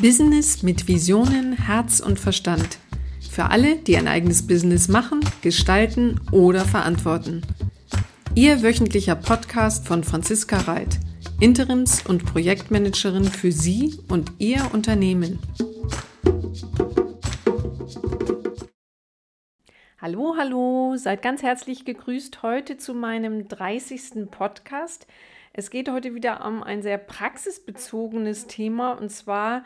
Business mit Visionen, Herz und Verstand. Für alle, die ein eigenes Business machen, gestalten oder verantworten. Ihr wöchentlicher Podcast von Franziska Reit, Interims- und Projektmanagerin für Sie und Ihr Unternehmen. Hallo, hallo, seid ganz herzlich gegrüßt heute zu meinem 30. Podcast. Es geht heute wieder um ein sehr praxisbezogenes Thema und zwar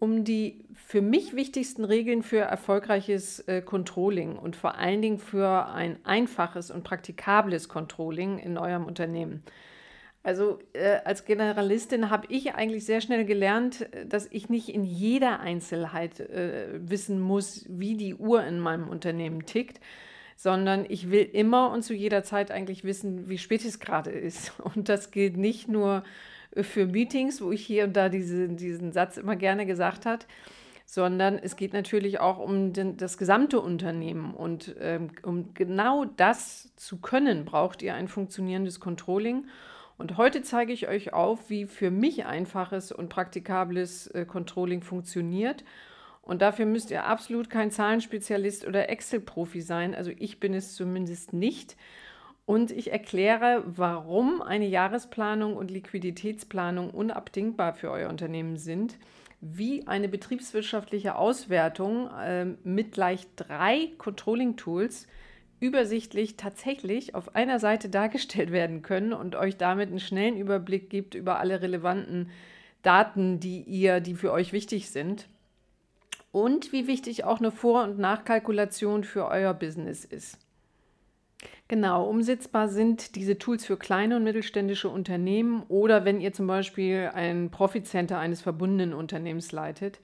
um die für mich wichtigsten Regeln für erfolgreiches äh, Controlling und vor allen Dingen für ein einfaches und praktikables Controlling in eurem Unternehmen. Also äh, als Generalistin habe ich eigentlich sehr schnell gelernt, dass ich nicht in jeder Einzelheit äh, wissen muss, wie die Uhr in meinem Unternehmen tickt, sondern ich will immer und zu jeder Zeit eigentlich wissen, wie spät es gerade ist. Und das gilt nicht nur für Meetings, wo ich hier und da diese, diesen Satz immer gerne gesagt habe, sondern es geht natürlich auch um den, das gesamte Unternehmen. Und ähm, um genau das zu können, braucht ihr ein funktionierendes Controlling. Und heute zeige ich euch auf, wie für mich einfaches und praktikables äh, Controlling funktioniert. Und dafür müsst ihr absolut kein Zahlenspezialist oder Excel-Profi sein. Also ich bin es zumindest nicht. Und ich erkläre, warum eine Jahresplanung und Liquiditätsplanung unabdingbar für euer Unternehmen sind, wie eine betriebswirtschaftliche Auswertung äh, mit gleich drei Controlling-Tools übersichtlich tatsächlich auf einer Seite dargestellt werden können und euch damit einen schnellen Überblick gibt über alle relevanten Daten, die ihr, die für euch wichtig sind. Und wie wichtig auch eine Vor- und Nachkalkulation für euer Business ist. Genau, umsetzbar sind diese Tools für kleine und mittelständische Unternehmen oder wenn ihr zum Beispiel ein Profitcenter eines verbundenen Unternehmens leitet.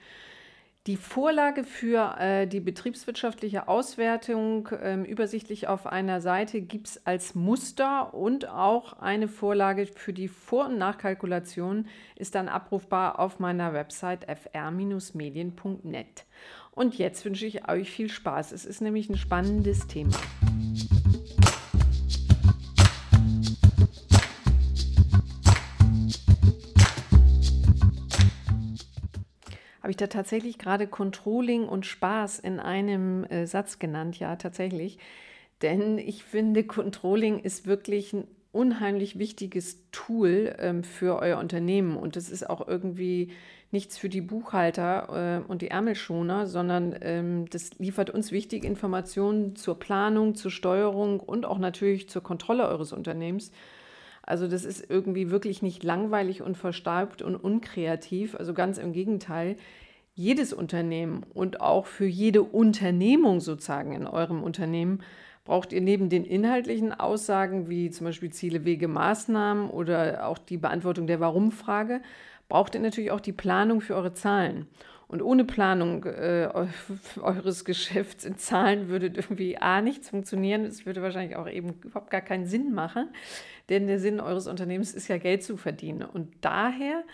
Die Vorlage für äh, die betriebswirtschaftliche Auswertung äh, übersichtlich auf einer Seite gibt es als Muster und auch eine Vorlage für die Vor- und Nachkalkulation ist dann abrufbar auf meiner Website fr-medien.net. Und jetzt wünsche ich euch viel Spaß. Es ist nämlich ein spannendes Thema. Habe ich da tatsächlich gerade Controlling und Spaß in einem äh, Satz genannt. Ja, tatsächlich. Denn ich finde, Controlling ist wirklich ein unheimlich wichtiges Tool ähm, für euer Unternehmen. Und das ist auch irgendwie nichts für die Buchhalter äh, und die Ärmelschoner, sondern ähm, das liefert uns wichtige Informationen zur Planung, zur Steuerung und auch natürlich zur Kontrolle eures Unternehmens. Also das ist irgendwie wirklich nicht langweilig und verstaubt und unkreativ. Also ganz im Gegenteil. Jedes Unternehmen und auch für jede Unternehmung sozusagen in eurem Unternehmen braucht ihr neben den inhaltlichen Aussagen wie zum Beispiel Ziele, Wege, Maßnahmen oder auch die Beantwortung der Warum-Frage, braucht ihr natürlich auch die Planung für eure Zahlen. Und ohne Planung äh, eures Geschäfts in Zahlen würde irgendwie A nichts funktionieren. Es würde wahrscheinlich auch eben überhaupt gar keinen Sinn machen, denn der Sinn eures Unternehmens ist ja Geld zu verdienen. Und daher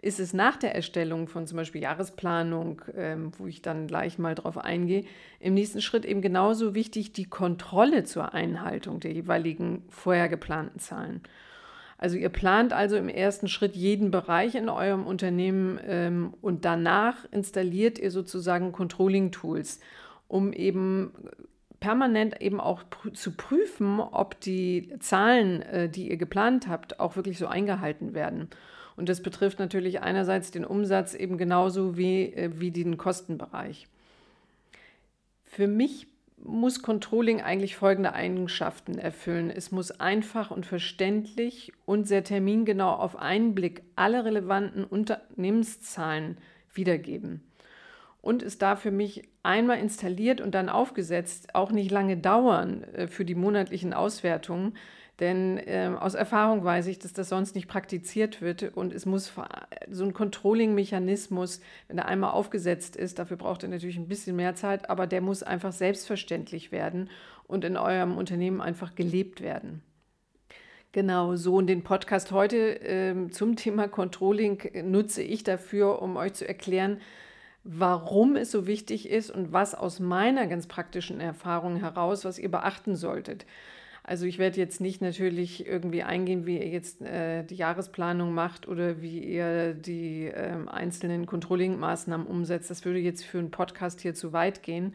ist es nach der Erstellung von zum Beispiel Jahresplanung, ähm, wo ich dann gleich mal drauf eingehe, im nächsten Schritt eben genauso wichtig die Kontrolle zur Einhaltung der jeweiligen vorher geplanten Zahlen. Also ihr plant also im ersten Schritt jeden Bereich in eurem Unternehmen ähm, und danach installiert ihr sozusagen Controlling-Tools, um eben permanent eben auch prü zu prüfen, ob die Zahlen, äh, die ihr geplant habt, auch wirklich so eingehalten werden. Und das betrifft natürlich einerseits den Umsatz eben genauso wie, äh, wie den Kostenbereich. Für mich muss Controlling eigentlich folgende Eigenschaften erfüllen. Es muss einfach und verständlich und sehr termingenau auf einen Blick alle relevanten Unternehmenszahlen wiedergeben. Und es darf für mich einmal installiert und dann aufgesetzt auch nicht lange dauern äh, für die monatlichen Auswertungen, denn äh, aus Erfahrung weiß ich, dass das sonst nicht praktiziert wird und es muss so ein Controlling-Mechanismus, wenn er einmal aufgesetzt ist, dafür braucht er natürlich ein bisschen mehr Zeit, aber der muss einfach selbstverständlich werden und in eurem Unternehmen einfach gelebt werden. Genau, so und den Podcast heute äh, zum Thema Controlling nutze ich dafür, um euch zu erklären, warum es so wichtig ist und was aus meiner ganz praktischen Erfahrung heraus, was ihr beachten solltet. Also ich werde jetzt nicht natürlich irgendwie eingehen, wie ihr jetzt äh, die Jahresplanung macht oder wie ihr die äh, einzelnen Controlling-Maßnahmen umsetzt. Das würde jetzt für einen Podcast hier zu weit gehen.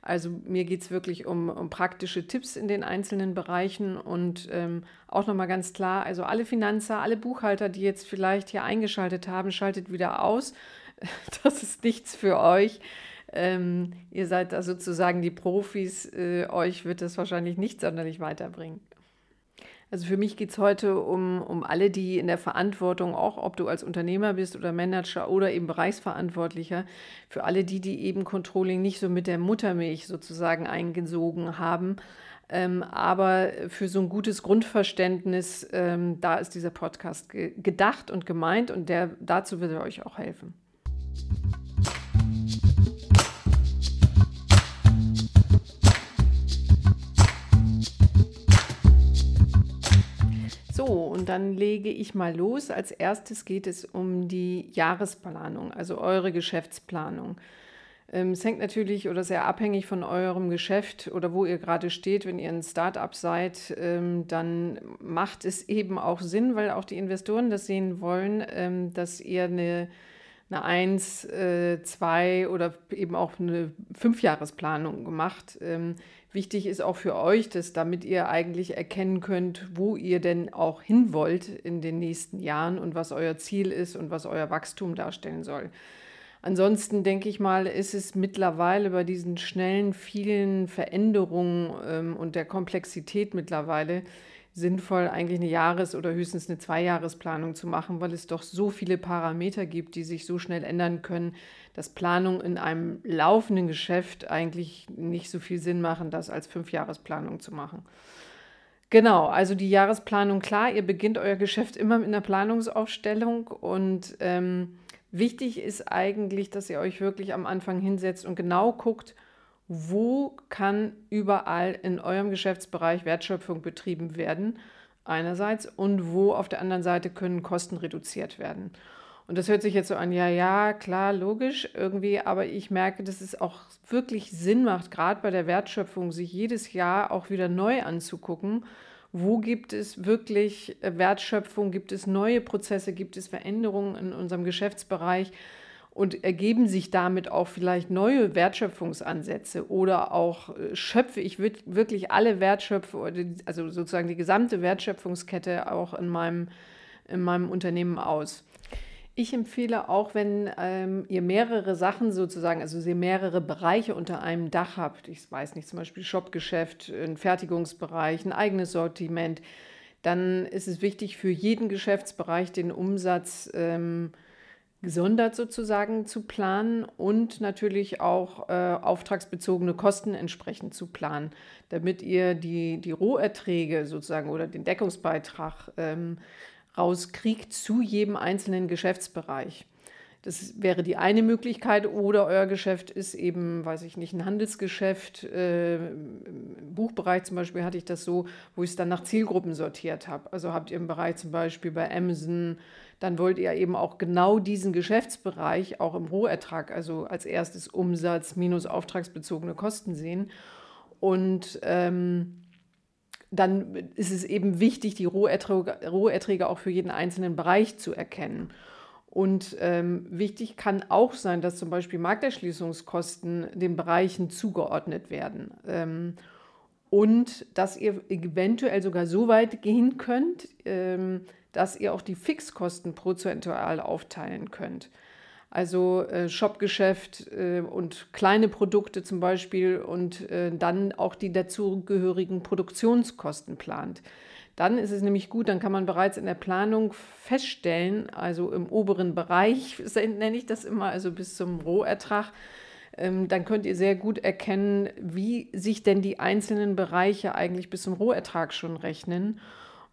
Also mir geht es wirklich um, um, praktische Tipps in den einzelnen Bereichen und ähm, auch nochmal ganz klar, also alle Finanzer, alle Buchhalter, die jetzt vielleicht hier eingeschaltet haben, schaltet wieder aus. Das ist nichts für euch. Ähm, ihr seid da sozusagen die Profis, äh, euch wird das wahrscheinlich nicht sonderlich weiterbringen. Also für mich geht es heute um, um alle, die in der Verantwortung, auch ob du als Unternehmer bist oder Manager oder eben Bereichsverantwortlicher, für alle die, die eben Controlling nicht so mit der Muttermilch sozusagen eingesogen haben. Ähm, aber für so ein gutes Grundverständnis, ähm, da ist dieser Podcast ge gedacht und gemeint und der, dazu wird er euch auch helfen. Dann lege ich mal los. Als erstes geht es um die Jahresplanung, also eure Geschäftsplanung. Ähm, es hängt natürlich oder sehr abhängig von eurem Geschäft oder wo ihr gerade steht. Wenn ihr ein Startup seid, ähm, dann macht es eben auch Sinn, weil auch die Investoren das sehen wollen, ähm, dass ihr eine eine 1, 2 äh, oder eben auch eine Fünfjahresplanung gemacht. Ähm, wichtig ist auch für euch, dass damit ihr eigentlich erkennen könnt, wo ihr denn auch hin wollt in den nächsten Jahren und was euer Ziel ist und was euer Wachstum darstellen soll. Ansonsten denke ich mal, ist es mittlerweile bei diesen schnellen, vielen Veränderungen ähm, und der Komplexität mittlerweile sinnvoll, eigentlich eine Jahres- oder höchstens eine Zweijahresplanung zu machen, weil es doch so viele Parameter gibt, die sich so schnell ändern können, dass Planung in einem laufenden Geschäft eigentlich nicht so viel Sinn machen, das als Fünfjahresplanung zu machen. Genau, also die Jahresplanung, klar, ihr beginnt euer Geschäft immer mit einer Planungsaufstellung und ähm, wichtig ist eigentlich, dass ihr euch wirklich am Anfang hinsetzt und genau guckt, wo kann überall in eurem Geschäftsbereich Wertschöpfung betrieben werden, einerseits, und wo auf der anderen Seite können Kosten reduziert werden. Und das hört sich jetzt so an, ja, ja, klar, logisch irgendwie, aber ich merke, dass es auch wirklich Sinn macht, gerade bei der Wertschöpfung, sich jedes Jahr auch wieder neu anzugucken. Wo gibt es wirklich Wertschöpfung? Gibt es neue Prozesse? Gibt es Veränderungen in unserem Geschäftsbereich? Und ergeben sich damit auch vielleicht neue Wertschöpfungsansätze oder auch äh, schöpfe ich wirklich alle Wertschöpfung, also sozusagen die gesamte Wertschöpfungskette auch in meinem, in meinem Unternehmen aus. Ich empfehle auch, wenn ähm, ihr mehrere Sachen sozusagen, also ihr mehrere Bereiche unter einem Dach habt, ich weiß nicht, zum Beispiel Shopgeschäft, ein Fertigungsbereich, ein eigenes Sortiment, dann ist es wichtig für jeden Geschäftsbereich den Umsatz ähm, gesondert sozusagen zu planen und natürlich auch äh, auftragsbezogene Kosten entsprechend zu planen, damit ihr die, die Roherträge sozusagen oder den Deckungsbeitrag ähm, rauskriegt zu jedem einzelnen Geschäftsbereich. Das wäre die eine Möglichkeit. Oder euer Geschäft ist eben, weiß ich nicht, ein Handelsgeschäft. Äh, Im Buchbereich zum Beispiel hatte ich das so, wo ich es dann nach Zielgruppen sortiert habe. Also habt ihr im Bereich zum Beispiel bei Amazon dann wollt ihr eben auch genau diesen Geschäftsbereich auch im Rohertrag, also als erstes Umsatz minus auftragsbezogene Kosten sehen. Und ähm, dann ist es eben wichtig, die Roherträge, Roherträge auch für jeden einzelnen Bereich zu erkennen. Und ähm, wichtig kann auch sein, dass zum Beispiel Markterschließungskosten den Bereichen zugeordnet werden. Ähm, und dass ihr eventuell sogar so weit gehen könnt, ähm, dass ihr auch die Fixkosten prozentual aufteilen könnt. Also äh, Shopgeschäft äh, und kleine Produkte zum Beispiel und äh, dann auch die dazugehörigen Produktionskosten plant. Dann ist es nämlich gut, dann kann man bereits in der Planung feststellen, also im oberen Bereich nenne ich das immer, also bis zum Rohertrag, ähm, dann könnt ihr sehr gut erkennen, wie sich denn die einzelnen Bereiche eigentlich bis zum Rohertrag schon rechnen.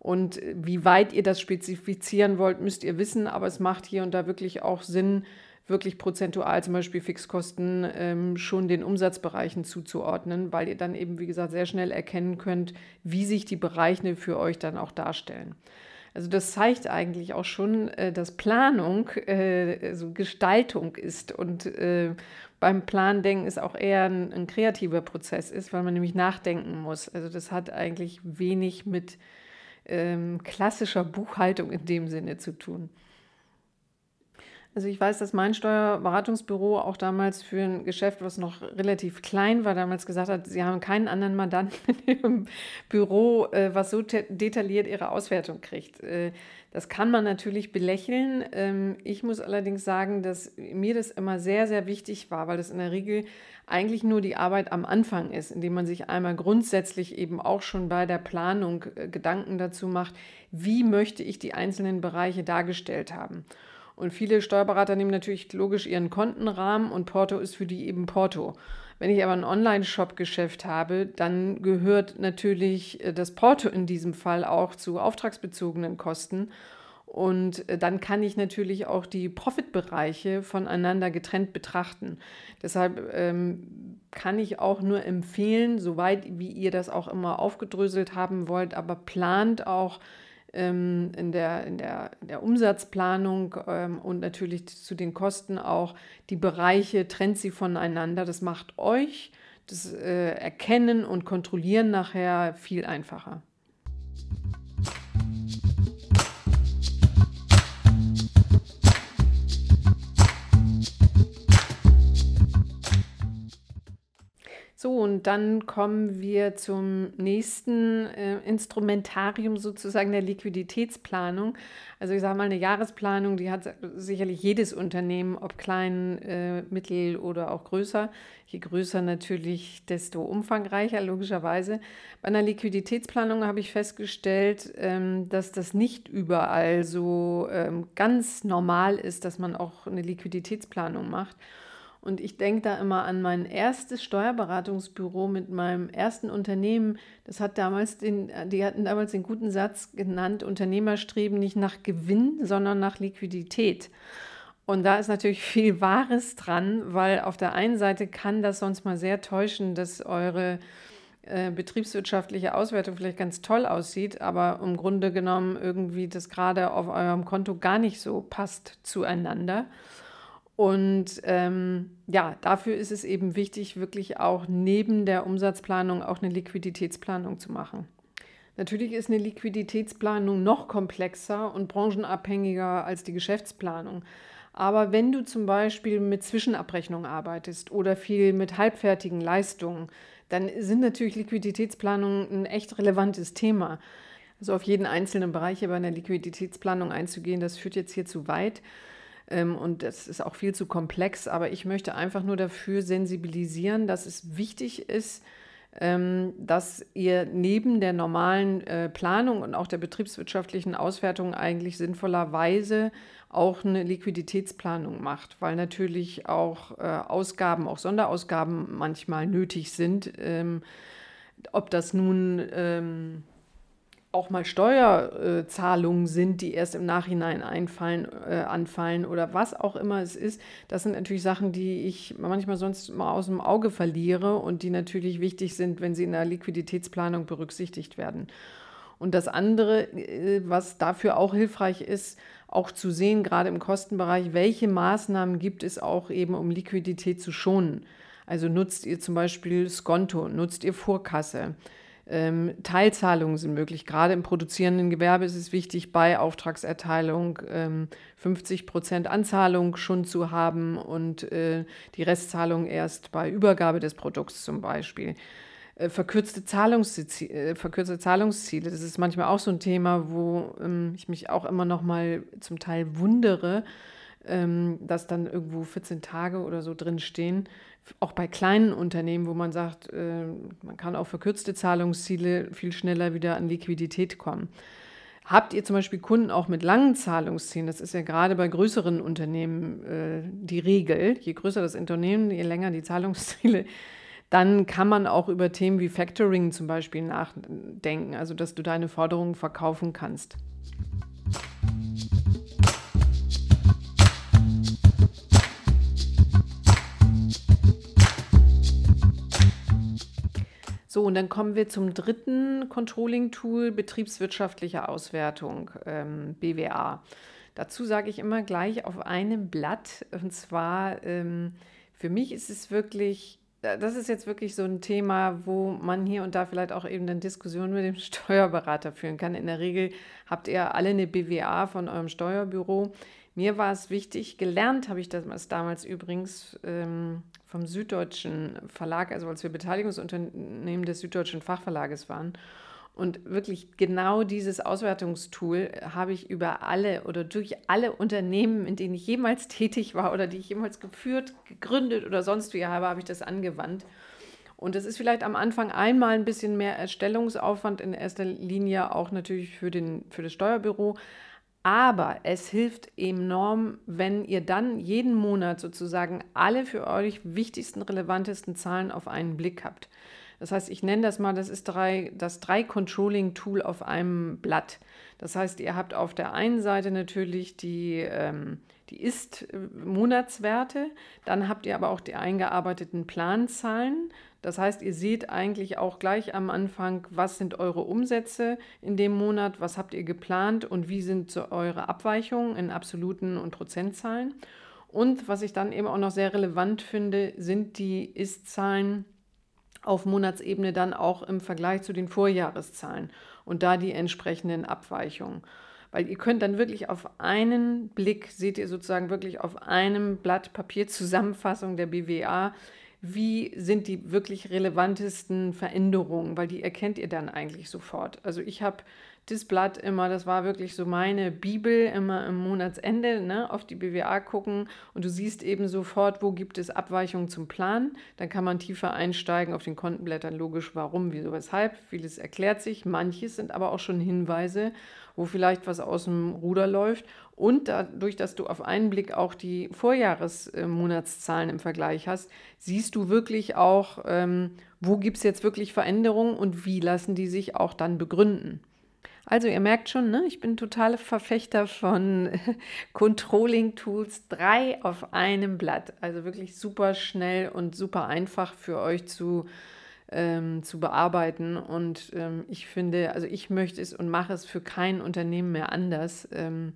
Und wie weit ihr das spezifizieren wollt, müsst ihr wissen, aber es macht hier und da wirklich auch Sinn, wirklich prozentual zum Beispiel Fixkosten ähm, schon den Umsatzbereichen zuzuordnen, weil ihr dann eben, wie gesagt, sehr schnell erkennen könnt, wie sich die Bereiche für euch dann auch darstellen. Also das zeigt eigentlich auch schon, äh, dass Planung äh, so Gestaltung ist und äh, beim Plandenken ist auch eher ein, ein, kreativer Prozess ist, weil man nämlich nachdenken muss. Also das hat eigentlich wenig mit ähm, klassischer Buchhaltung in dem Sinne zu tun. Also ich weiß, dass mein Steuerberatungsbüro auch damals für ein Geschäft, was noch relativ klein war, damals gesagt hat, sie haben keinen anderen Mandanten in ihrem Büro, äh, was so detailliert ihre Auswertung kriegt. Äh, das kann man natürlich belächeln. Ähm, ich muss allerdings sagen, dass mir das immer sehr, sehr wichtig war, weil das in der Regel eigentlich nur die Arbeit am Anfang ist, indem man sich einmal grundsätzlich eben auch schon bei der Planung äh, Gedanken dazu macht, wie möchte ich die einzelnen Bereiche dargestellt haben. Und viele Steuerberater nehmen natürlich logisch ihren Kontenrahmen und Porto ist für die eben Porto. Wenn ich aber ein Online-Shop-Geschäft habe, dann gehört natürlich äh, das Porto in diesem Fall auch zu auftragsbezogenen Kosten. Und äh, dann kann ich natürlich auch die Profitbereiche voneinander getrennt betrachten. Deshalb ähm, kann ich auch nur empfehlen, soweit wie ihr das auch immer aufgedröselt haben wollt, aber plant auch ähm, in, der, in, der, in der Umsatzplanung ähm, und natürlich zu den Kosten auch die Bereiche, trennt sie voneinander. Das macht euch das äh, Erkennen und Kontrollieren nachher viel einfacher. So, und dann kommen wir zum nächsten äh, Instrumentarium sozusagen der Liquiditätsplanung. Also ich sage mal, eine Jahresplanung, die hat sicherlich jedes Unternehmen, ob klein, äh, mittel oder auch größer. Je größer natürlich, desto umfangreicher, logischerweise. Bei einer Liquiditätsplanung habe ich festgestellt, ähm, dass das nicht überall so ähm, ganz normal ist, dass man auch eine Liquiditätsplanung macht. Und ich denke da immer an mein erstes Steuerberatungsbüro mit meinem ersten Unternehmen. Das hat damals den, die hatten damals den guten Satz genannt, Unternehmer streben nicht nach Gewinn, sondern nach Liquidität. Und da ist natürlich viel Wahres dran, weil auf der einen Seite kann das sonst mal sehr täuschen, dass eure äh, betriebswirtschaftliche Auswertung vielleicht ganz toll aussieht, aber im Grunde genommen irgendwie das gerade auf eurem Konto gar nicht so passt zueinander. Und ähm, ja, dafür ist es eben wichtig, wirklich auch neben der Umsatzplanung auch eine Liquiditätsplanung zu machen. Natürlich ist eine Liquiditätsplanung noch komplexer und branchenabhängiger als die Geschäftsplanung. Aber wenn du zum Beispiel mit Zwischenabrechnungen arbeitest oder viel mit halbfertigen Leistungen, dann sind natürlich Liquiditätsplanungen ein echt relevantes Thema. Also auf jeden einzelnen Bereich bei einer Liquiditätsplanung einzugehen, das führt jetzt hier zu weit. Ähm, und das ist auch viel zu komplex, aber ich möchte einfach nur dafür sensibilisieren, dass es wichtig ist, ähm, dass ihr neben der normalen äh, Planung und auch der betriebswirtschaftlichen Auswertung eigentlich sinnvollerweise auch eine Liquiditätsplanung macht, weil natürlich auch äh, Ausgaben, auch Sonderausgaben manchmal nötig sind. Ähm, ob das nun auch mal Steuerzahlungen sind, die erst im Nachhinein einfallen, äh, anfallen oder was auch immer es ist, das sind natürlich Sachen, die ich manchmal sonst mal aus dem Auge verliere und die natürlich wichtig sind, wenn sie in der Liquiditätsplanung berücksichtigt werden. Und das andere, äh, was dafür auch hilfreich ist, auch zu sehen, gerade im Kostenbereich, welche Maßnahmen gibt es auch eben, um Liquidität zu schonen. Also nutzt ihr zum Beispiel Skonto, nutzt ihr Vorkasse ähm, Teilzahlungen sind möglich. Gerade im produzierenden Gewerbe ist es wichtig, bei Auftragserteilung ähm, 50 Prozent Anzahlung schon zu haben und äh, die Restzahlung erst bei Übergabe des Produkts zum Beispiel. Äh, verkürzte, Zahlungsziele, äh, verkürzte Zahlungsziele, das ist manchmal auch so ein Thema, wo ähm, ich mich auch immer noch mal zum Teil wundere, ähm, dass dann irgendwo 14 Tage oder so drin stehen. Auch bei kleinen Unternehmen, wo man sagt, äh, man kann auf verkürzte Zahlungsziele viel schneller wieder an Liquidität kommen. Habt ihr zum Beispiel Kunden auch mit langen Zahlungszielen? Das ist ja gerade bei größeren Unternehmen äh, die Regel. Je größer das Unternehmen, je länger die Zahlungsziele, dann kann man auch über Themen wie Factoring zum Beispiel nachdenken, also dass du deine Forderungen verkaufen kannst. So, und dann kommen wir zum dritten Controlling-Tool, betriebswirtschaftliche Auswertung, ähm, BWA. Dazu sage ich immer gleich auf einem Blatt. Und zwar, ähm, für mich ist es wirklich, das ist jetzt wirklich so ein Thema, wo man hier und da vielleicht auch eben eine Diskussion mit dem Steuerberater führen kann. In der Regel habt ihr alle eine BWA von eurem Steuerbüro. Mir war es wichtig, gelernt habe ich das damals übrigens ähm, vom Süddeutschen Verlag, also als wir Beteiligungsunternehmen des Süddeutschen Fachverlages waren. Und wirklich genau dieses Auswertungstool habe ich über alle oder durch alle Unternehmen, in denen ich jemals tätig war oder die ich jemals geführt, gegründet oder sonst wie habe, habe ich das angewandt. Und es ist vielleicht am Anfang einmal ein bisschen mehr Erstellungsaufwand in erster Linie auch natürlich für, den, für das Steuerbüro. Aber es hilft enorm, wenn ihr dann jeden Monat sozusagen alle für euch wichtigsten, relevantesten Zahlen auf einen Blick habt. Das heißt, ich nenne das mal, das ist drei, das Drei-Controlling-Tool auf einem Blatt. Das heißt, ihr habt auf der einen Seite natürlich die, ähm, die Ist-Monatswerte, dann habt ihr aber auch die eingearbeiteten Planzahlen. Das heißt, ihr seht eigentlich auch gleich am Anfang, was sind eure Umsätze in dem Monat, was habt ihr geplant und wie sind so eure Abweichungen in absoluten und Prozentzahlen. Und was ich dann eben auch noch sehr relevant finde, sind die Ist-Zahlen auf Monatsebene dann auch im Vergleich zu den Vorjahreszahlen und da die entsprechenden Abweichungen. Weil ihr könnt dann wirklich auf einen Blick, seht ihr sozusagen wirklich auf einem Blatt Papier Zusammenfassung der BWA, wie sind die wirklich relevantesten Veränderungen, weil die erkennt ihr dann eigentlich sofort. Also ich habe das Blatt immer, das war wirklich so meine Bibel, immer im Monatsende ne, auf die BWA gucken und du siehst eben sofort, wo gibt es Abweichungen zum Plan. Dann kann man tiefer einsteigen auf den Kontenblättern, logisch, warum, wieso, weshalb. Vieles erklärt sich, manches sind aber auch schon Hinweise, wo vielleicht was aus dem Ruder läuft. Und dadurch, dass du auf einen Blick auch die Vorjahresmonatszahlen im Vergleich hast, siehst du wirklich auch, ähm, wo gibt es jetzt wirklich Veränderungen und wie lassen die sich auch dann begründen. Also ihr merkt schon, ne, ich bin totale Verfechter von Controlling-Tools, drei auf einem Blatt. Also wirklich super schnell und super einfach für euch zu ähm, zu bearbeiten. Und ähm, ich finde, also ich möchte es und mache es für kein Unternehmen mehr anders, ähm,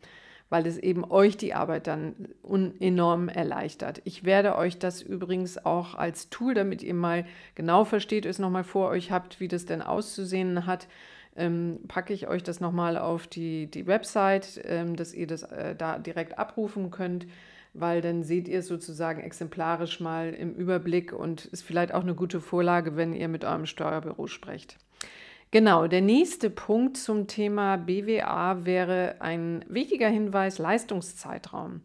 weil es eben euch die Arbeit dann enorm erleichtert. Ich werde euch das übrigens auch als Tool, damit ihr mal genau versteht, es nochmal vor euch habt, wie das denn auszusehen hat, ähm, packe ich euch das nochmal auf die, die Website, ähm, dass ihr das äh, da direkt abrufen könnt weil dann seht ihr es sozusagen exemplarisch mal im Überblick und ist vielleicht auch eine gute Vorlage, wenn ihr mit eurem Steuerbüro sprecht. Genau, der nächste Punkt zum Thema BWA wäre ein wichtiger Hinweis, Leistungszeitraum.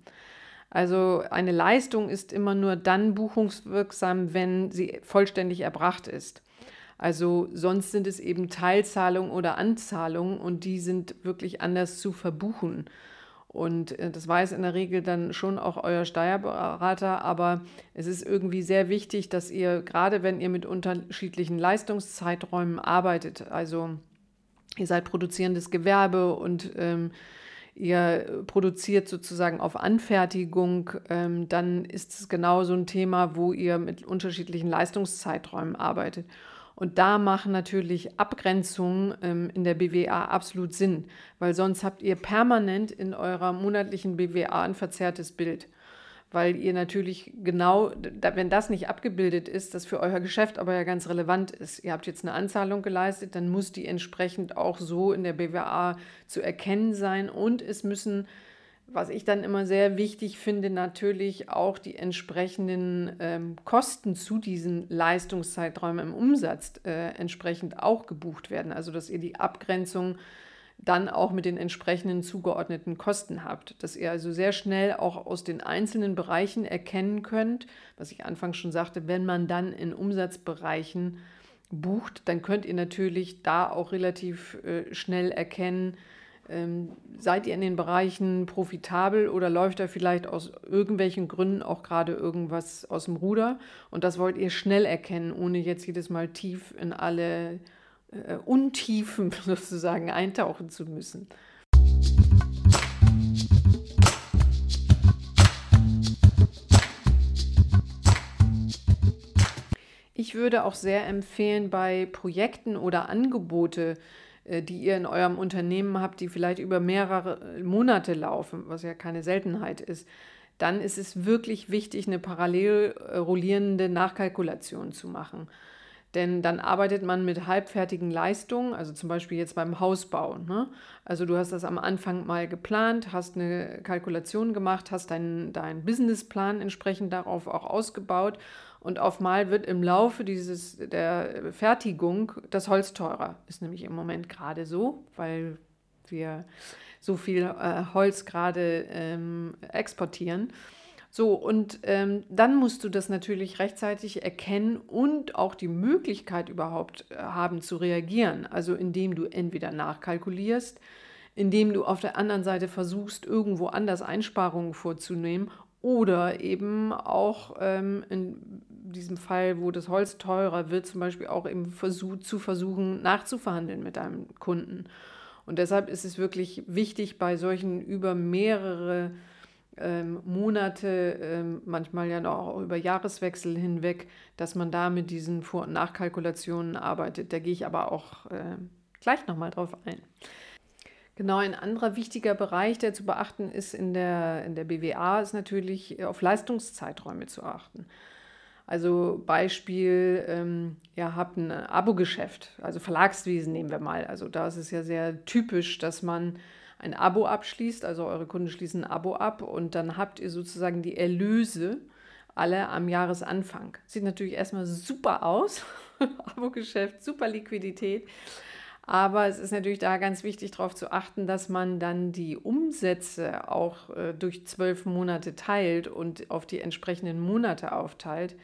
Also eine Leistung ist immer nur dann buchungswirksam, wenn sie vollständig erbracht ist. Also sonst sind es eben Teilzahlungen oder Anzahlungen und die sind wirklich anders zu verbuchen. Und äh, das weiß in der Regel dann schon auch euer Steuerberater, aber es ist irgendwie sehr wichtig, dass ihr, gerade wenn ihr mit unterschiedlichen Leistungszeiträumen arbeitet, also ihr seid produzierendes Gewerbe und ähm, ihr produziert sozusagen auf Anfertigung, ähm, dann ist es genau so ein Thema, wo ihr mit unterschiedlichen Leistungszeiträumen arbeitet. Und da machen natürlich Abgrenzungen ähm, in der BWA absolut Sinn, weil sonst habt ihr permanent in eurer monatlichen BWA ein verzerrtes Bild. Weil ihr natürlich genau, wenn das nicht abgebildet ist, das für euer Geschäft aber ja ganz relevant ist. Ihr habt jetzt eine Anzahlung geleistet, dann muss die entsprechend auch so in der BWA zu erkennen sein und es müssen was ich dann immer sehr wichtig finde, natürlich auch die entsprechenden ähm, Kosten zu diesen Leistungszeiträumen im Umsatz äh, entsprechend auch gebucht werden. Also dass ihr die Abgrenzung dann auch mit den entsprechenden zugeordneten Kosten habt. Dass ihr also sehr schnell auch aus den einzelnen Bereichen erkennen könnt, was ich anfangs schon sagte, wenn man dann in Umsatzbereichen bucht, dann könnt ihr natürlich da auch relativ äh, schnell erkennen, ähm, seid ihr in den Bereichen profitabel oder läuft da vielleicht aus irgendwelchen Gründen auch gerade irgendwas aus dem Ruder? Und das wollt ihr schnell erkennen, ohne jetzt jedes Mal tief in alle äh, Untiefen sozusagen eintauchen zu müssen. Ich würde auch sehr empfehlen, bei Projekten oder Angebote, die ihr in eurem Unternehmen habt, die vielleicht über mehrere Monate laufen, was ja keine Seltenheit ist, dann ist es wirklich wichtig, eine parallel äh, rollierende Nachkalkulation zu machen. Denn dann arbeitet man mit halbfertigen Leistungen, also zum Beispiel jetzt beim Hausbau. Ne? Also du hast das am Anfang mal geplant, hast eine Kalkulation gemacht, hast deinen dein Businessplan entsprechend darauf auch ausgebaut und auf mal wird im Laufe dieses, der Fertigung das Holz teurer. Ist nämlich im Moment gerade so, weil wir so viel äh, Holz gerade ähm, exportieren. So, und ähm, dann musst du das natürlich rechtzeitig erkennen und auch die Möglichkeit überhaupt äh, haben zu reagieren. Also indem du entweder nachkalkulierst, indem du auf der anderen Seite versuchst, irgendwo anders Einsparungen vorzunehmen oder eben auch ähm, in diesem Fall, wo das Holz teurer wird, zum Beispiel auch eben versuch, zu versuchen, nachzuverhandeln mit deinem Kunden. Und deshalb ist es wirklich wichtig, bei solchen über mehrere ähm, Monate, ähm, manchmal ja auch über Jahreswechsel hinweg, dass man da mit diesen Vor- und Nachkalkulationen arbeitet. Da gehe ich aber auch äh, gleich nochmal drauf ein. Genau, ein anderer wichtiger Bereich, der zu beachten ist in der, in der BWA, ist natürlich auf Leistungszeiträume zu achten. Also Beispiel, ähm, ihr habt ein Abo-Geschäft, also Verlagswesen nehmen wir mal. Also da ist es ja sehr typisch, dass man ein Abo abschließt, also eure Kunden schließen ein Abo ab und dann habt ihr sozusagen die Erlöse alle am Jahresanfang. Sieht natürlich erstmal super aus, Abo-Geschäft, super Liquidität. Aber es ist natürlich da ganz wichtig darauf zu achten, dass man dann die Umsätze auch äh, durch zwölf Monate teilt und auf die entsprechenden Monate aufteilt,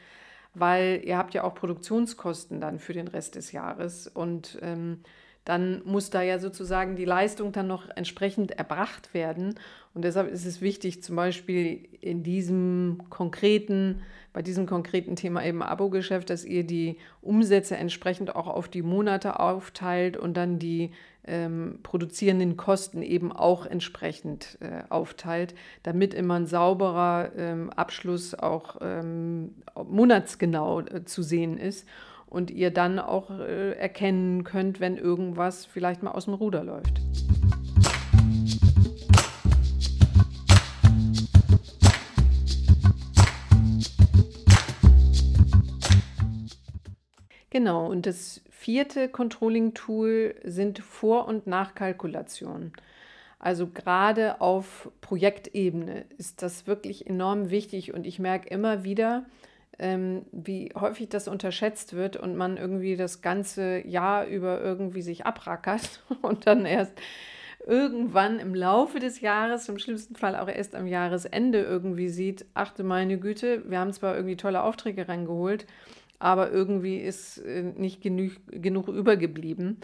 weil ihr habt ja auch Produktionskosten dann für den Rest des Jahres. Und ähm, dann muss da ja sozusagen die Leistung dann noch entsprechend erbracht werden. Und deshalb ist es wichtig, zum Beispiel in diesem konkreten, bei diesem konkreten Thema eben Abo-Geschäft, dass ihr die Umsätze entsprechend auch auf die Monate aufteilt und dann die ähm, produzierenden Kosten eben auch entsprechend äh, aufteilt, damit immer ein sauberer ähm, Abschluss auch ähm, monatsgenau äh, zu sehen ist und ihr dann auch äh, erkennen könnt, wenn irgendwas vielleicht mal aus dem Ruder läuft. Genau, und das vierte Controlling-Tool sind Vor- und Nachkalkulationen. Also gerade auf Projektebene ist das wirklich enorm wichtig und ich merke immer wieder, ähm, wie häufig das unterschätzt wird und man irgendwie das ganze Jahr über irgendwie sich abrackert und dann erst irgendwann im Laufe des Jahres, im schlimmsten Fall auch erst am Jahresende irgendwie sieht, achte meine Güte, wir haben zwar irgendwie tolle Aufträge reingeholt, aber irgendwie ist äh, nicht genug, genug übergeblieben.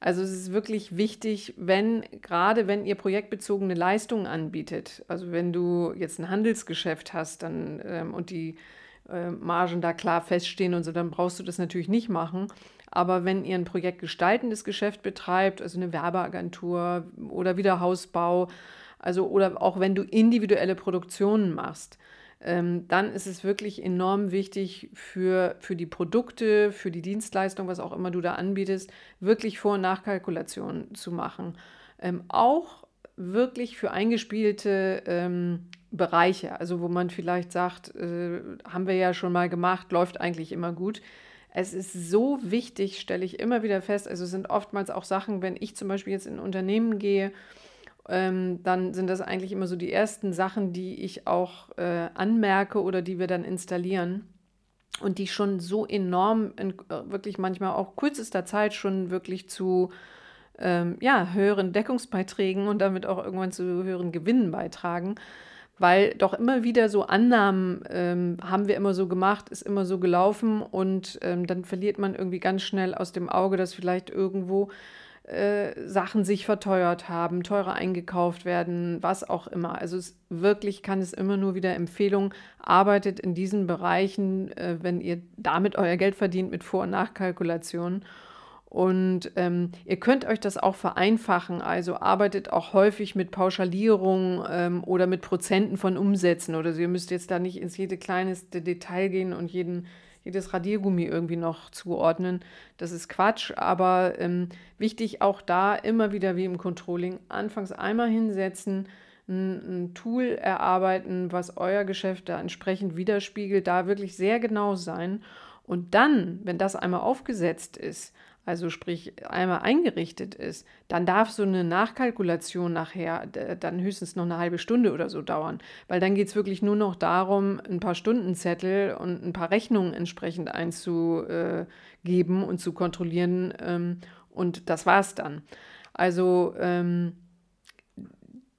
Also es ist wirklich wichtig, wenn, gerade wenn ihr projektbezogene Leistungen anbietet, also wenn du jetzt ein Handelsgeschäft hast dann, ähm, und die Margen da klar feststehen und so, dann brauchst du das natürlich nicht machen. Aber wenn ihr ein projektgestaltendes Geschäft betreibt, also eine Werbeagentur oder wieder Hausbau, also oder auch wenn du individuelle Produktionen machst, ähm, dann ist es wirklich enorm wichtig für, für die Produkte, für die Dienstleistung, was auch immer du da anbietest, wirklich Vor- und Nachkalkulationen zu machen. Ähm, auch wirklich für eingespielte ähm, Bereiche, also wo man vielleicht sagt, äh, haben wir ja schon mal gemacht, läuft eigentlich immer gut. Es ist so wichtig, stelle ich immer wieder fest. Also sind oftmals auch Sachen, wenn ich zum Beispiel jetzt in Unternehmen gehe, ähm, dann sind das eigentlich immer so die ersten Sachen, die ich auch äh, anmerke oder die wir dann installieren und die schon so enorm, in, wirklich manchmal auch kürzester Zeit schon wirklich zu ähm, ja, höheren Deckungsbeiträgen und damit auch irgendwann zu höheren Gewinnen beitragen weil doch immer wieder so Annahmen ähm, haben wir immer so gemacht, ist immer so gelaufen und ähm, dann verliert man irgendwie ganz schnell aus dem Auge, dass vielleicht irgendwo äh, Sachen sich verteuert haben, teurer eingekauft werden, was auch immer. Also es wirklich kann es immer nur wieder Empfehlung, arbeitet in diesen Bereichen, äh, wenn ihr damit euer Geld verdient mit Vor- und Nachkalkulationen und ähm, ihr könnt euch das auch vereinfachen, also arbeitet auch häufig mit Pauschalierung ähm, oder mit Prozenten von Umsätzen oder so. Ihr müsst jetzt da nicht ins jede kleinste Detail gehen und jeden, jedes Radiergummi irgendwie noch zuordnen. Das ist Quatsch, aber ähm, wichtig auch da immer wieder wie im Controlling, anfangs einmal hinsetzen, ein, ein Tool erarbeiten, was euer Geschäft da entsprechend widerspiegelt, da wirklich sehr genau sein. Und dann, wenn das einmal aufgesetzt ist, also sprich einmal eingerichtet ist, dann darf so eine Nachkalkulation nachher dann höchstens noch eine halbe Stunde oder so dauern, weil dann geht es wirklich nur noch darum, ein paar Stundenzettel und ein paar Rechnungen entsprechend einzugeben und zu kontrollieren ähm, und das war's dann. Also ähm,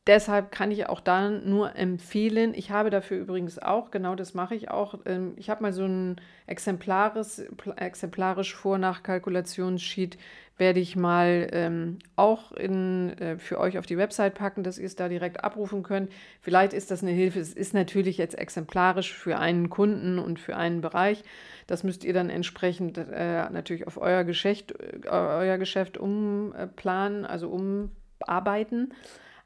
Deshalb kann ich auch da nur empfehlen. Ich habe dafür übrigens auch, genau das mache ich auch. Ähm, ich habe mal so ein exemplarisch, exemplarisch Vor-Nach-Kalkulationssheet, werde ich mal ähm, auch in, äh, für euch auf die Website packen, dass ihr es da direkt abrufen könnt. Vielleicht ist das eine Hilfe. Es ist natürlich jetzt exemplarisch für einen Kunden und für einen Bereich. Das müsst ihr dann entsprechend äh, natürlich auf euer Geschäft, äh, euer Geschäft umplanen, also umarbeiten.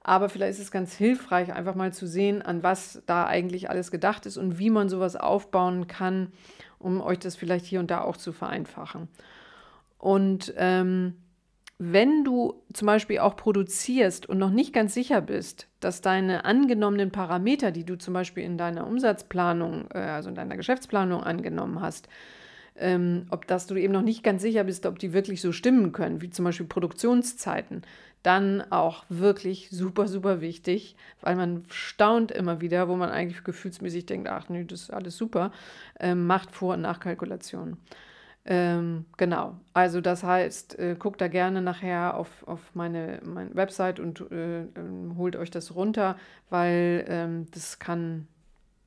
Aber vielleicht ist es ganz hilfreich, einfach mal zu sehen, an was da eigentlich alles gedacht ist und wie man sowas aufbauen kann, um euch das vielleicht hier und da auch zu vereinfachen. Und ähm, wenn du zum Beispiel auch produzierst und noch nicht ganz sicher bist, dass deine angenommenen Parameter, die du zum Beispiel in deiner Umsatzplanung, äh, also in deiner Geschäftsplanung angenommen hast, ähm, ob dass du eben noch nicht ganz sicher bist, ob die wirklich so stimmen können, wie zum Beispiel Produktionszeiten, dann auch wirklich super, super wichtig, weil man staunt immer wieder, wo man eigentlich gefühlsmäßig denkt, ach nee, das ist alles super, ähm, macht Vor- und Nachkalkulation. Ähm, genau, also das heißt, äh, guckt da gerne nachher auf, auf meine, meine Website und äh, äh, holt euch das runter, weil ähm, das kann,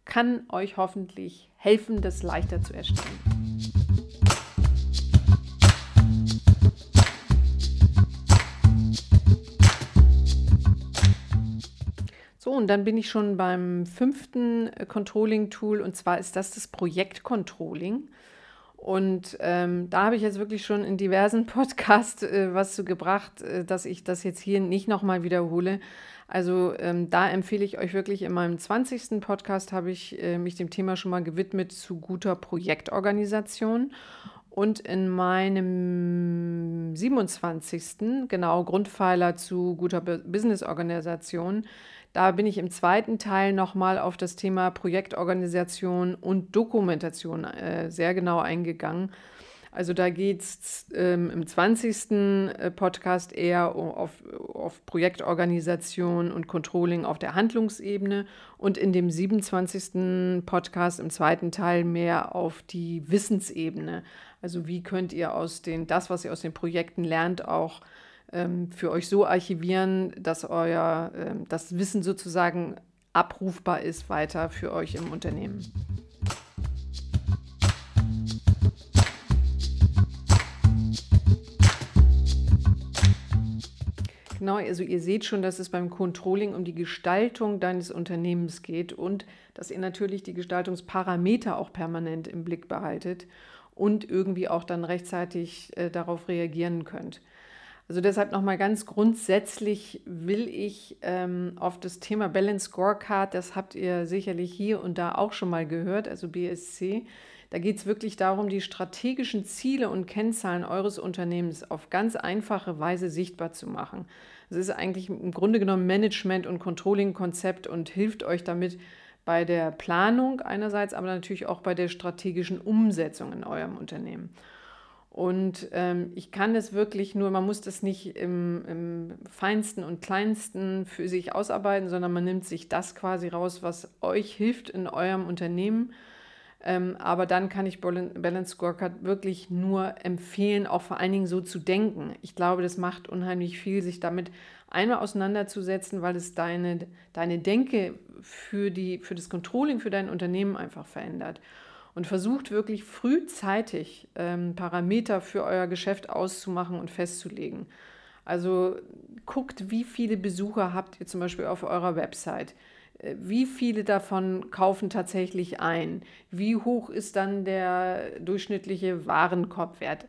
kann euch hoffentlich helfen, das leichter zu erstellen. So, und dann bin ich schon beim fünften äh, Controlling-Tool und zwar ist das das Projektcontrolling. Und ähm, da habe ich jetzt wirklich schon in diversen Podcasts äh, was zu gebracht, äh, dass ich das jetzt hier nicht nochmal wiederhole. Also ähm, da empfehle ich euch wirklich in meinem 20. Podcast habe ich äh, mich dem Thema schon mal gewidmet zu guter Projektorganisation. Und in meinem 27. genau Grundpfeiler zu guter Businessorganisation da bin ich im zweiten Teil nochmal auf das Thema Projektorganisation und Dokumentation äh, sehr genau eingegangen. Also da geht es ähm, im 20. Äh, Podcast eher auf, auf Projektorganisation und Controlling auf der Handlungsebene und in dem 27. Podcast im zweiten Teil mehr auf die Wissensebene. Also wie könnt ihr aus den, das, was ihr aus den Projekten lernt, auch ähm, für euch so archivieren, dass euer ähm, das Wissen sozusagen abrufbar ist weiter für euch im Unternehmen. Genau, also ihr seht schon, dass es beim Controlling um die Gestaltung deines Unternehmens geht und dass ihr natürlich die Gestaltungsparameter auch permanent im Blick behaltet und irgendwie auch dann rechtzeitig äh, darauf reagieren könnt. Also deshalb nochmal ganz grundsätzlich will ich ähm, auf das Thema Balance Scorecard, das habt ihr sicherlich hier und da auch schon mal gehört, also BSC. Da geht es wirklich darum, die strategischen Ziele und Kennzahlen eures Unternehmens auf ganz einfache Weise sichtbar zu machen. Es ist eigentlich im Grunde genommen Management- und Controlling-Konzept und hilft euch damit bei der Planung einerseits, aber natürlich auch bei der strategischen Umsetzung in eurem Unternehmen. Und ähm, ich kann es wirklich nur, man muss das nicht im, im, feinsten und kleinsten für sich ausarbeiten, sondern man nimmt sich das quasi raus, was euch hilft in eurem Unternehmen. Ähm, aber dann kann ich Balance Scorecard wirklich nur empfehlen, auch vor allen Dingen so zu denken. Ich glaube, das macht unheimlich viel, sich damit einmal auseinanderzusetzen, weil es deine, deine Denke für, die, für das Controlling, für dein Unternehmen einfach verändert und versucht wirklich frühzeitig ähm, Parameter für euer Geschäft auszumachen und festzulegen. Also guckt, wie viele Besucher habt ihr zum Beispiel auf eurer Website. Äh, wie viele davon kaufen tatsächlich ein? Wie hoch ist dann der durchschnittliche Warenkorbwert?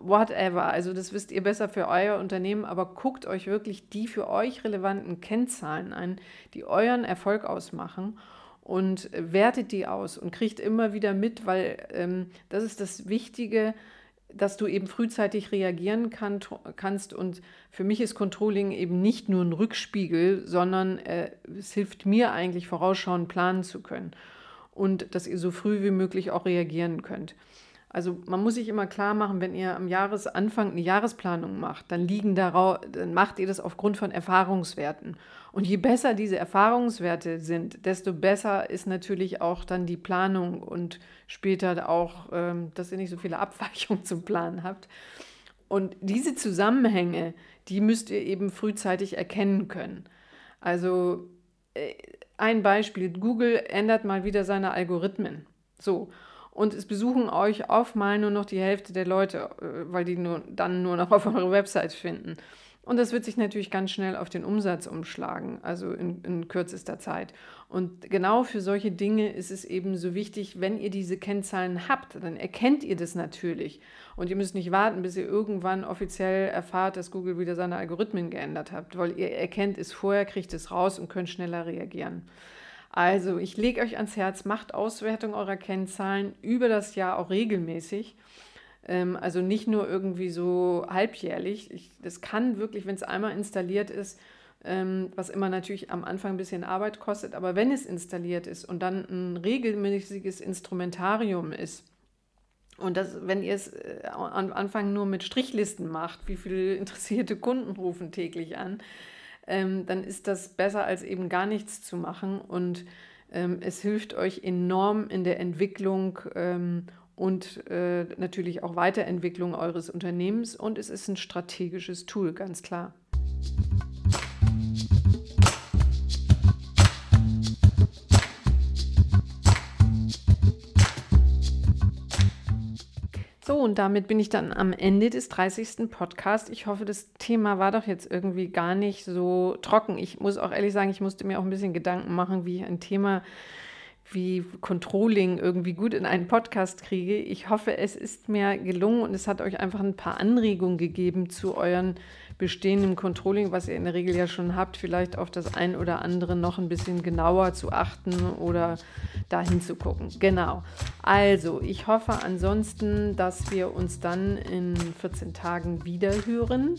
Whatever. Also das wisst ihr besser für euer Unternehmen, aber guckt euch wirklich die für euch relevanten Kennzahlen an, die euren Erfolg ausmachen und wertet die aus und kriegt immer wieder mit, weil ähm, das ist das Wichtige, dass du eben frühzeitig reagieren kann, kannst. Und für mich ist Controlling eben nicht nur ein Rückspiegel, sondern äh, es hilft mir eigentlich vorausschauend planen zu können und dass ihr so früh wie möglich auch reagieren könnt. Also man muss sich immer klar machen, wenn ihr am Jahresanfang eine Jahresplanung macht, dann liegen darauf, dann macht ihr das aufgrund von Erfahrungswerten. Und je besser diese Erfahrungswerte sind, desto besser ist natürlich auch dann die Planung und später auch, ähm, dass ihr nicht so viele Abweichungen zum Planen habt. Und diese Zusammenhänge, die müsst ihr eben frühzeitig erkennen können. Also äh, ein Beispiel, Google ändert mal wieder seine Algorithmen. So, und es besuchen euch oft mal nur noch die Hälfte der Leute, äh, weil die nur, dann nur noch auf eure Website finden. Und das wird sich natürlich ganz schnell auf den Umsatz umschlagen, also in, in, kürzester Zeit. Und genau für solche Dinge ist es eben so wichtig, wenn ihr diese Kennzahlen habt, dann erkennt ihr das natürlich. Und ihr müsst nicht warten, bis ihr irgendwann offiziell erfahrt, dass Google wieder seine Algorithmen geändert hat, weil ihr erkennt es vorher, kriegt es raus und könnt schneller reagieren. Also ich lege euch ans Herz, macht Auswertung eurer Kennzahlen über das Jahr auch regelmäßig. Ähm, also nicht nur irgendwie so halbjährlich. Ich, das kann wirklich, wenn es einmal installiert ist, ähm, was immer natürlich am Anfang ein bisschen Arbeit kostet, aber wenn es installiert ist und dann ein regelmäßiges Instrumentarium ist, und das, wenn ihr es äh, am Anfang nur mit Strichlisten macht, wie viele interessierte Kunden rufen täglich an, ähm, dann ist das besser als eben gar nichts zu machen. Und ähm, es hilft euch enorm in der Entwicklung ähm, und äh, natürlich auch Weiterentwicklung eures Unternehmens. Und es ist ein strategisches Tool, ganz klar. Und damit bin ich dann am Ende des 30. Podcasts. Ich hoffe, das Thema war doch jetzt irgendwie gar nicht so trocken. Ich muss auch ehrlich sagen, ich musste mir auch ein bisschen Gedanken machen, wie ich ein Thema wie Controlling irgendwie gut in einen Podcast kriege. Ich hoffe, es ist mir gelungen und es hat euch einfach ein paar Anregungen gegeben zu euren bestehenden Controlling, was ihr in der Regel ja schon habt, vielleicht auf das ein oder andere noch ein bisschen genauer zu achten oder dahin zu gucken. Genau. Also, ich hoffe ansonsten, dass wir uns dann in 14 Tagen wieder hören.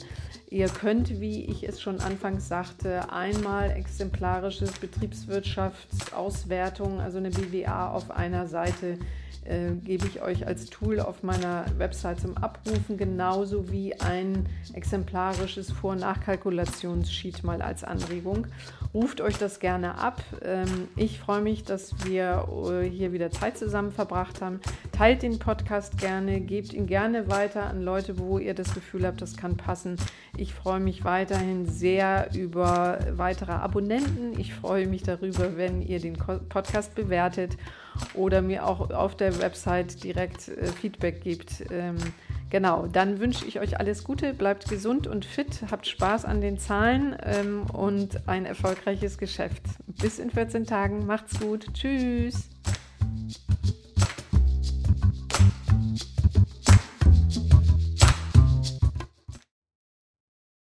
Ihr könnt, wie ich es schon anfangs sagte, einmal exemplarisches Betriebswirtschaftsauswertung, also eine BWA auf einer Seite äh, gebe ich euch als Tool auf meiner Website zum Abrufen, genauso wie ein exemplarisches Vor- und Nachkalkulationssheet mal als Anregung. Ruft euch das gerne ab. Ähm, ich freue mich, dass wir äh, hier wieder Zeit zusammen verbracht haben. Teilt den Podcast gerne, gebt ihn gerne weiter an Leute, wo ihr das Gefühl habt, das kann passen. Ich freue mich weiterhin sehr über weitere Abonnenten. Ich freue mich darüber, wenn ihr den Podcast bewertet oder mir auch auf der Website direkt äh, Feedback gibt. Ähm, genau, dann wünsche ich euch alles Gute, bleibt gesund und fit, habt Spaß an den Zahlen ähm, und ein erfolgreiches Geschäft. Bis in 14 Tagen, macht's gut, tschüss.